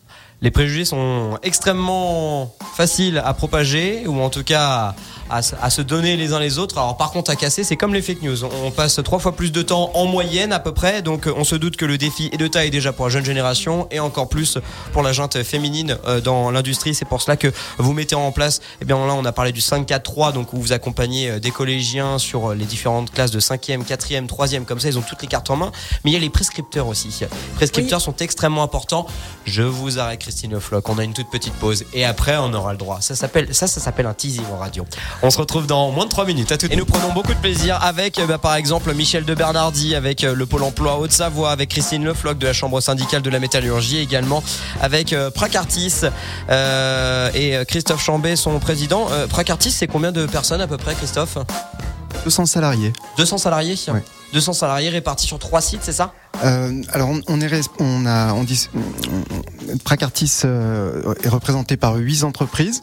les préjugés sont extrêmement faciles à propager ou en tout cas à, se donner les uns les autres. Alors par contre à casser, c'est comme les fake news. On passe trois fois plus de temps en moyenne à peu près, donc on se doute que le défi est de taille déjà pour la jeune génération et encore plus pour la junte féminine euh, dans l'industrie. C'est pour cela que vous mettez en place, eh bien là on a parlé du 5-4-3, donc où vous accompagnez euh, des collégiens sur les différentes classes de 5e, 4e, 3e, comme ça ils ont toutes les cartes en main. Mais il y a les prescripteurs aussi. Les prescripteurs sont extrêmement importants. Je vous arrête Christine Floch, on a une toute petite pause et après on aura le droit. Ça s'appelle ça, ça s'appelle un teasing en radio. On se retrouve dans moins de 3 minutes. À tout. Et nous prenons beaucoup de plaisir avec, bah, par exemple, Michel de Bernardi, avec euh, le Pôle emploi Haute-Savoie, avec Christine Lefloc de la Chambre syndicale de la métallurgie, également avec euh, Pracartis euh, et Christophe Chambé, son président. Pracartis, c'est combien de personnes à peu près, Christophe? 200 salariés. 200 salariés 200 salariés répartis sur trois sites, c'est ça? Alors on, est on a on dit Pracartis est représenté par huit entreprises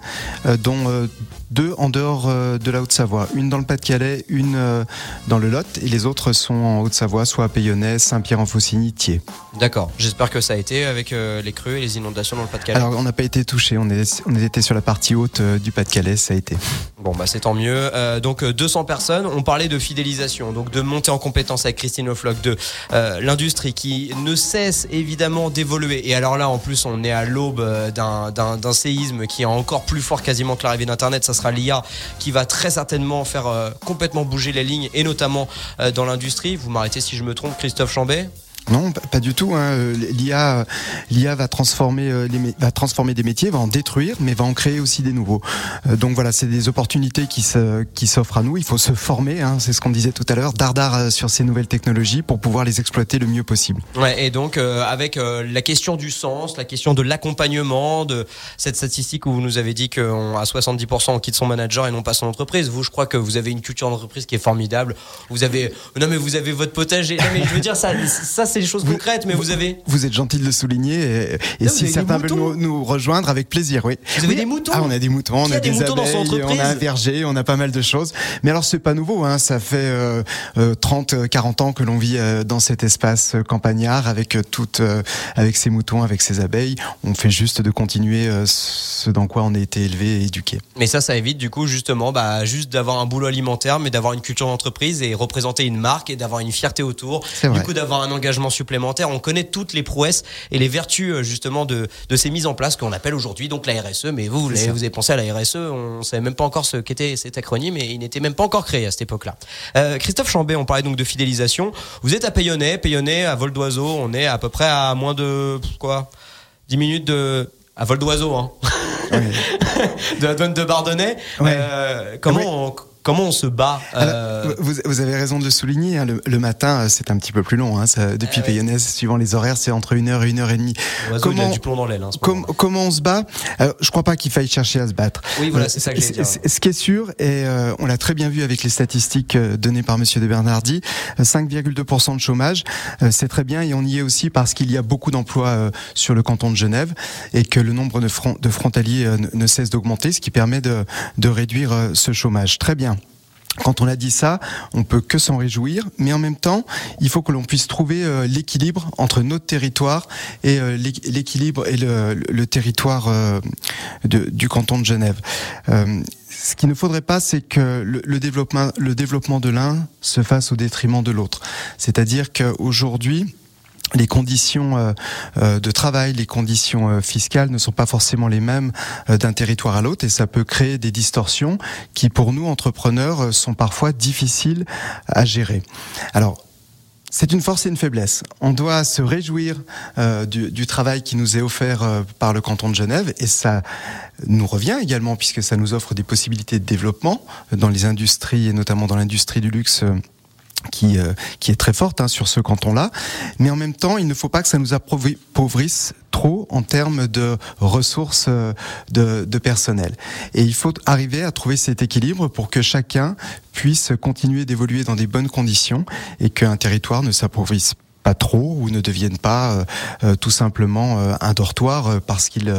dont deux en dehors euh, de la Haute-Savoie, une dans le Pas-de-Calais, une euh, dans le Lot, et les autres sont en Haute-Savoie, soit à Payonnais, Saint-Pierre-en-Faucigny, Thiers. D'accord. J'espère que ça a été avec euh, les crues et les inondations dans le Pas-de-Calais. Alors on n'a pas été touché, on, est, on était sur la partie haute du Pas-de-Calais, ça a été. Bon bah c'est tant mieux. donc 200 personnes. On parlait de fidélisation, donc de monter en compétence avec Christine Ofloc, de l'industrie qui ne cesse évidemment d'évoluer. Et alors là en plus on est à l'aube d'un séisme qui est encore plus fort quasiment que l'arrivée d'Internet. Ça sera l'IA qui va très certainement faire euh, complètement bouger les lignes et notamment euh, dans l'industrie. Vous m'arrêtez si je me trompe, Christophe Chambet? Non, pas du tout. Hein. L'IA, l'IA va transformer, euh, les, va transformer des métiers, va en détruire, mais va en créer aussi des nouveaux. Euh, donc voilà, c'est des opportunités qui se, qui s'offrent à nous. Il faut se former, hein, c'est ce qu'on disait tout à l'heure, dardard euh, sur ces nouvelles technologies pour pouvoir les exploiter le mieux possible. Ouais, et donc avec la question du sens, la question de l'accompagnement, de cette statistique où vous nous avez dit qu'à 70% on quitte son manager et non pas son entreprise. Vous, je crois que vous avez une culture d'entreprise qui est formidable. Vous avez, non mais vous avez votre potager. Non mais je veux dire ça, ça c'est des choses concrètes, mais vous, avez. Vous êtes gentil de le souligner. Et, si certains veulent nous, rejoindre, avec plaisir, oui. Vous avez des moutons Ah, on a des moutons, on a, des, abeilles, on a un verger, on a pas mal de choses. Mais alors, c'est pas nouveau, hein, ça fait euh, 30, euh, 40 ans que l'on vit euh, dans cet espace euh, campagnard avec toutes, avec ses moutons, avec ses abeilles. On fait juste de continuer ce dans quoi on a été élevé et éduqué. Mais ça, ça évite du coup justement, bah, juste d'avoir un boulot alimentaire, mais d'avoir une culture d'entreprise et représenter une marque et d'avoir une fierté autour. Du coup, d'avoir un engagement supplémentaires. On connaît toutes les prouesses et les vertus euh, justement de, de ces mises en place qu'on appelle aujourd'hui donc la RSE. Mais vous, vous avez, vous avez pensé à la RSE, on savait même pas encore ce qu'était cet acronyme et il n'était même pas encore créé à cette époque-là. Euh, Christophe Chambé, on parlait donc de fidélisation. Vous êtes à Payonnais, Payonnais à vol d'oiseau, on est à peu près à moins de quoi 10 minutes de à vol d'oiseau hein. de la douane de Bardonnay. Euh, comment comment on se bat euh, vous, vous, avez raison de le souligner. Hein, le, matin, c'est un petit peu plus long. Hein, ça, depuis ah Payonnaise, suivant les horaires, c'est entre une heure et une heure et demie. Comment, il a du plomb dans l'aile. Hein, comment on se bat? Alors, Je crois pas qu'il faille chercher à se battre. Oui, voilà, c'est ça que dire. Ce qui est sûr, et on l'a très bien vu avec les statistiques données par Monsieur de Bernardi, 5,2% de chômage, c'est très bien, et on y est aussi parce qu'il y a beaucoup d'emplois sur le canton de Genève et que le nombre de, de frontaliers ne cesse d'augmenter, ce qui permet de, de réduire ce chômage. Très bien. Quand on a dit ça, on peut que s'en réjouir, mais en même temps, il faut que l'on puisse trouver euh, l'équilibre entre notre territoire et euh, l'équilibre et le, territoire euh, du canton de Genève. ce qu'il ne faudrait pas, c'est que le, développement, le développement de l'un se fasse au détriment de l'autre. C'est-à-dire qu'aujourd'hui, les conditions euh, euh, de travail, les conditions euh, fiscales ne sont pas forcément les mêmes d'un territoire à l'autre et ça peut créer des distorsions qui pour nous entrepreneurs sont parfois difficiles à gérer. Alors c'est une force et une faiblesse. On doit se réjouir du, du, travail qui nous est offert par le canton de Genève et ça nous revient également puisque ça nous offre des possibilités de développement dans les industries et notamment dans l'industrie du luxe qui, euh, qui est très forte hein, sur ce canton-là. Mais en même temps, il ne faut pas que ça nous appauvrisse trop en termes de ressources euh, de, de, personnel. Et il faut arriver à trouver cet équilibre pour que chacun puisse continuer d'évoluer dans des bonnes conditions et qu'un territoire ne s'appauvrisse pas trop ou ne devienne pas euh, tout simplement un dortoir parce qu'il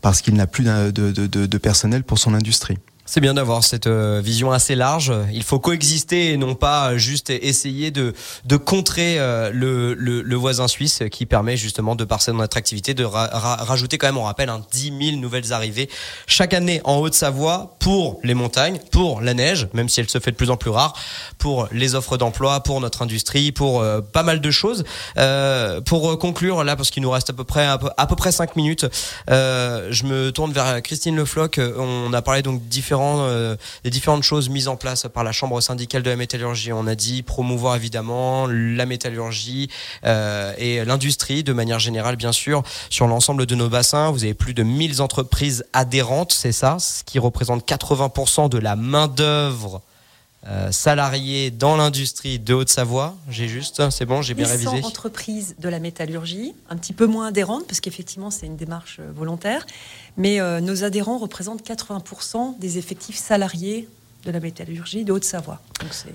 parce qu'il n'a plus de, de, de personnel pour son industrie. C'est bien d'avoir cette euh, vision assez large. Il faut coexister et non pas juste essayer de, contrer euh, le, voisin suisse qui permet justement de, par son attractivité, de rajouter quand même, on rappelle, hein, 10 000 nouvelles arrivées chaque année en Haute-Savoie pour les montagnes, pour la neige, même si elle se fait de plus en plus rare, pour les offres d'emploi, pour notre industrie, pour euh, pas mal de choses. pour conclure, là, parce qu'il nous reste à peu près à peu près 5 minutes, je me tourne vers Christine Lefloc. On a parlé donc différents euh, des différentes choses mises en place par la Chambre syndicale de la métallurgie. On a dit promouvoir évidemment la métallurgie euh, et l'industrie de manière générale, bien sûr, sur l'ensemble de nos bassins. Vous avez plus de 1000 entreprises adhérentes, c'est ça, ce qui représente 80% de la main-d'œuvre euh, salariés dans l'industrie de Haute-Savoie. J'ai juste, c'est bon, j'ai bien révisé. entreprises de la métallurgie, un petit peu moins adhérentes, parce qu'effectivement c'est une démarche euh, volontaire, mais euh, nos adhérents représentent 80% des effectifs salariés de la métallurgie de Haute-Savoie. Donc c'est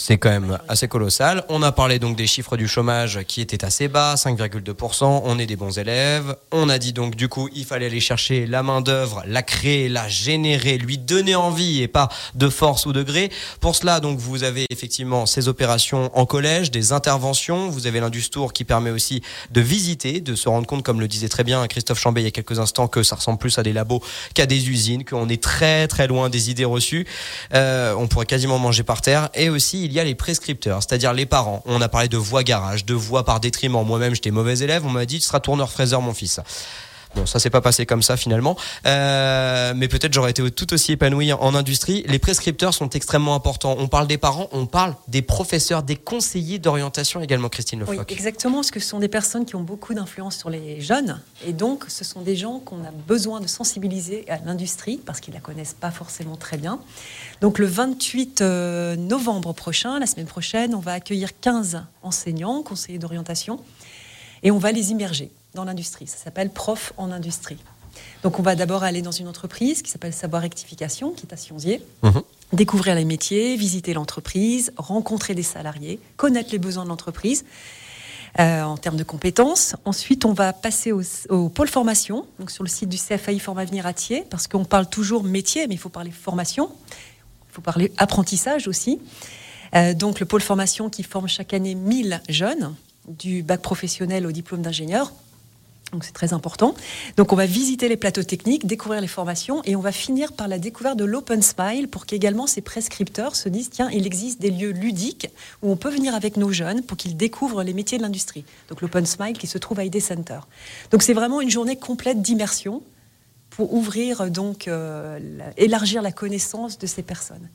c'est quand même assez colossal. On a parlé donc des chiffres du chômage qui étaient assez bas, 5,2%. On est des bons élèves. On a dit donc du coup il fallait aller chercher la main d'œuvre, la créer, la générer, lui donner envie et pas de force ou de gré. Pour cela donc vous avez effectivement ces opérations en collège, des interventions. Vous avez l'Industour qui permet aussi de visiter, de se rendre compte, comme le disait très bien Christophe Chambé il y a quelques instants, que ça ressemble plus à des labos qu'à des usines, qu'on est très très loin des idées reçues. Euh, on pourrait quasiment manger par terre et aussi il y a les prescripteurs, c'est-à-dire les parents. On a parlé de voix garage, de voix par détriment. Moi-même, j'étais mauvais élève. On m'a dit, tu seras tourneur fraiseur, mon fils. Bon, ça s'est pas passé comme ça finalement, euh, mais peut-être j'aurais été tout aussi épanoui en industrie. Les prescripteurs sont extrêmement importants. On parle des parents, on parle des professeurs, des conseillers d'orientation également, Christine Lefloc. Oui, exactement, parce que ce sont des personnes qui ont beaucoup d'influence sur les jeunes, et donc ce sont des gens qu'on a besoin de sensibiliser à l'industrie, parce qu'ils la connaissent pas forcément très bien. Donc le 28 euh, novembre prochain, la semaine prochaine, on va accueillir 15 enseignants, conseillers d'orientation, et on va les immerger dans l'industrie. Ça s'appelle prof en industrie. Donc on va d'abord aller dans une entreprise qui s'appelle Savoir Rectification, qui est à Sionzier. Mhm. Découvrir les métiers, visiter l'entreprise, rencontrer des salariés, connaître les besoins de l'entreprise euh, en termes de compétences. Ensuite, on va passer au, pôle formation, donc sur le site du CFAI Forme Avenir à Thiers, parce qu'on parle toujours métier, mais il faut parler formation, il faut parler apprentissage aussi. Euh, donc le pôle formation qui forme chaque année 1000 jeunes, du bac professionnel au diplôme d'ingénieur. Donc c'est très important. Donc on va visiter les plateaux techniques, découvrir les formations et on va finir par la découverte de l'Open Smile pour qu'également ces prescripteurs se disent tiens, il existe des lieux ludiques où on peut venir avec nos jeunes pour qu'ils découvrent les métiers de l'industrie. Donc l'Open Smile qui se trouve à ID Center. Donc c'est vraiment une journée complète d'immersion pour ouvrir donc euh, élargir la connaissance de ces personnes.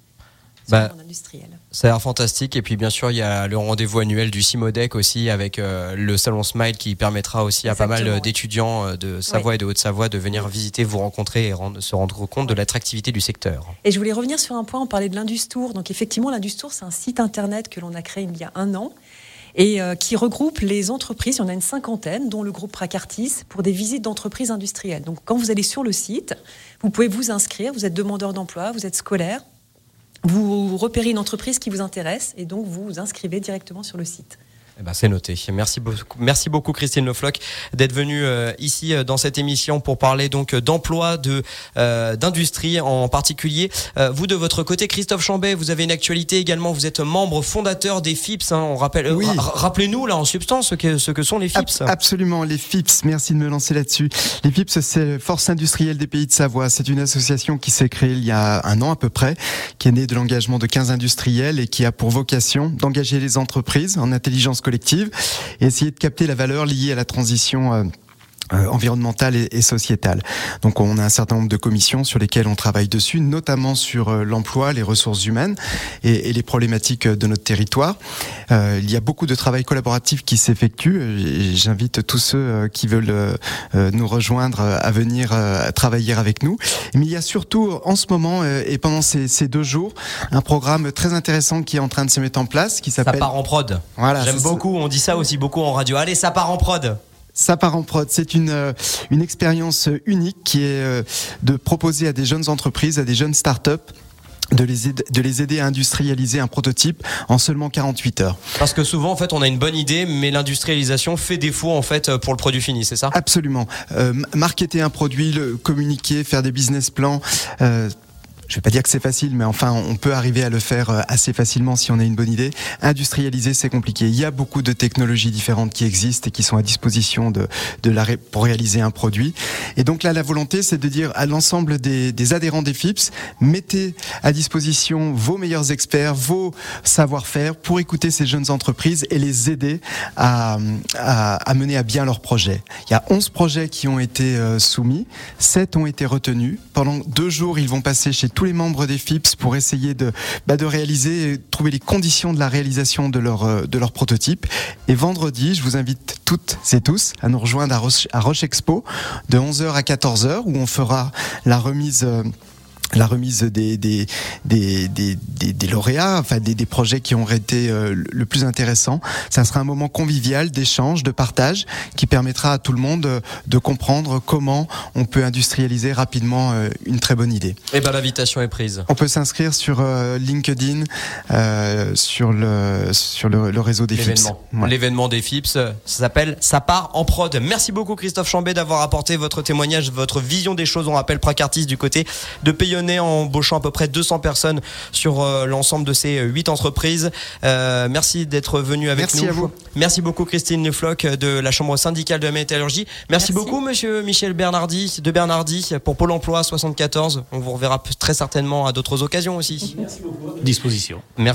Bah, le monde industriel. Ça a l'air fantastique. Et puis, bien sûr, il y a le rendez-vous annuel du Simodec aussi avec euh, le salon Smile qui permettra aussi à pas mal euh, d'étudiants euh, de Savoie et de Haute-Savoie de venir visiter, vous rencontrer et rendre- se rendre compte de l'attractivité du secteur. Et je voulais revenir sur un point, on parlait de l'Industour. Donc effectivement, l'Industour, c'est un site internet que l'on a créé il y a un an et qui regroupe les entreprises, il y en a une cinquantaine, dont le groupe Pracartis, pour des visites d'entreprises industrielles. Donc quand vous allez sur le site, vous pouvez vous inscrire, vous êtes demandeur d'emploi, vous êtes scolaire, vous repérez une entreprise qui vous intéresse et donc vous vous inscrivez directement sur le site. Eh ben, c'est noté. Merci beaucoup, merci beaucoup Christine Lefloc d'être venue euh, ici euh, dans cette émission pour parler donc euh, d'emploi, de euh, d'industrie en particulier. Euh, vous de votre côté, Christophe Chambet, vous avez une actualité également. Vous êtes membre fondateur des FIPS. hein, on rappelle. euh, Oui. ra- Rappelez-nous là en substance ce que ce que sont les FIPS. Ab- absolument, les FIPS, merci de me lancer là-dessus. Les FIPS, c'est Force industrielle des pays de Savoie. C'est une association qui s'est créée il y a un an à peu près, qui est née de l'engagement de 15 industriels et qui a pour vocation d'engager les entreprises en intelligence collective et essayer de capter la valeur liée à la transition. Euh, euh, environnementale et, et sociétale. Donc on a un certain nombre de commissions sur lesquelles on travaille dessus, notamment sur euh, l'emploi, les ressources humaines et, et les problématiques de notre territoire. Euh, il y a beaucoup de travail collaboratif qui s'effectue. Euh, J'invite tous ceux euh, qui veulent euh, euh, nous rejoindre euh, à venir euh, travailler avec nous. Mais il y a surtout en ce moment euh, et pendant ces, ces deux jours un programme très intéressant qui est en train de se mettre en place, qui Ça s'appelle part en prod. Voilà, J'aime ça- beaucoup. On dit ça aussi beaucoup en radio. Allez, ça part en prod. Ça part en prod. C'est une, euh, une expérience unique qui est euh, de proposer à des jeunes entreprises, à des jeunes startups, de les, aider, de les aider à industrialiser un prototype en seulement 48 heures. Parce que souvent, en fait, on a une bonne idée, mais l'industrialisation fait défaut en fait pour le produit fini, c'est ça? Absolument. Euh, marketer un produit, le communiquer, faire des business plans. Euh, je vais pas dire que c'est facile, mais enfin, on peut arriver à le faire euh, assez facilement si on a une bonne idée. Industrialiser, c'est compliqué. Il y a beaucoup de technologies différentes qui existent et qui sont à disposition de, pour réaliser un produit. Et donc là, la volonté, c'est de dire à l'ensemble des, des adhérents des FIPS, mettez à disposition vos meilleurs experts, vos savoir-faire pour écouter ces jeunes entreprises et les aider à, à, à mener à bien leurs projets. Il y a 11 projets qui ont été euh, soumis, 7 ont été retenus. Pendant deux jours, ils vont passer chez tous les membres des FIPS pour essayer de, bah, de réaliser, trouver les conditions de la réalisation de leur, euh, de leur prototype. Et vendredi, je vous invite toutes et tous à nous rejoindre à Roche, à Roche Expo de 11h à 14h où on fera la remise. La remise des, des, des, des, des- des lauréats, enfin des, des projets qui ont été euh, le plus intéressants. Ça sera un moment convivial d'échange, de partage, qui permettra à tout le monde euh, de comprendre comment on peut industrialiser rapidement euh, une très bonne idée. Eh ben, l'invitation est prise. On peut s'inscrire sur euh, LinkedIn, sur le sur le, le réseau des FIPS. L'événement. Ouais. L'événement des FIPS, ça s'appelle Ça part en prod. Merci beaucoup Christophe Chambé d'avoir apporté votre témoignage, votre vision des choses. On rappelle Pracartis du côté de En embauchant à peu près 200 personnes sur euh, l'ensemble de ces huit entreprises. Euh, merci d'être venu avec Merci nous. à vous. Merci beaucoup Christine Nefloc de la Chambre syndicale de la métallurgie. Merci, Merci. beaucoup Monsieur Michel Bernardi de Bernardi pour Pôle emploi 74. On vous reverra très certainement à d'autres occasions aussi. Disposition. Merci.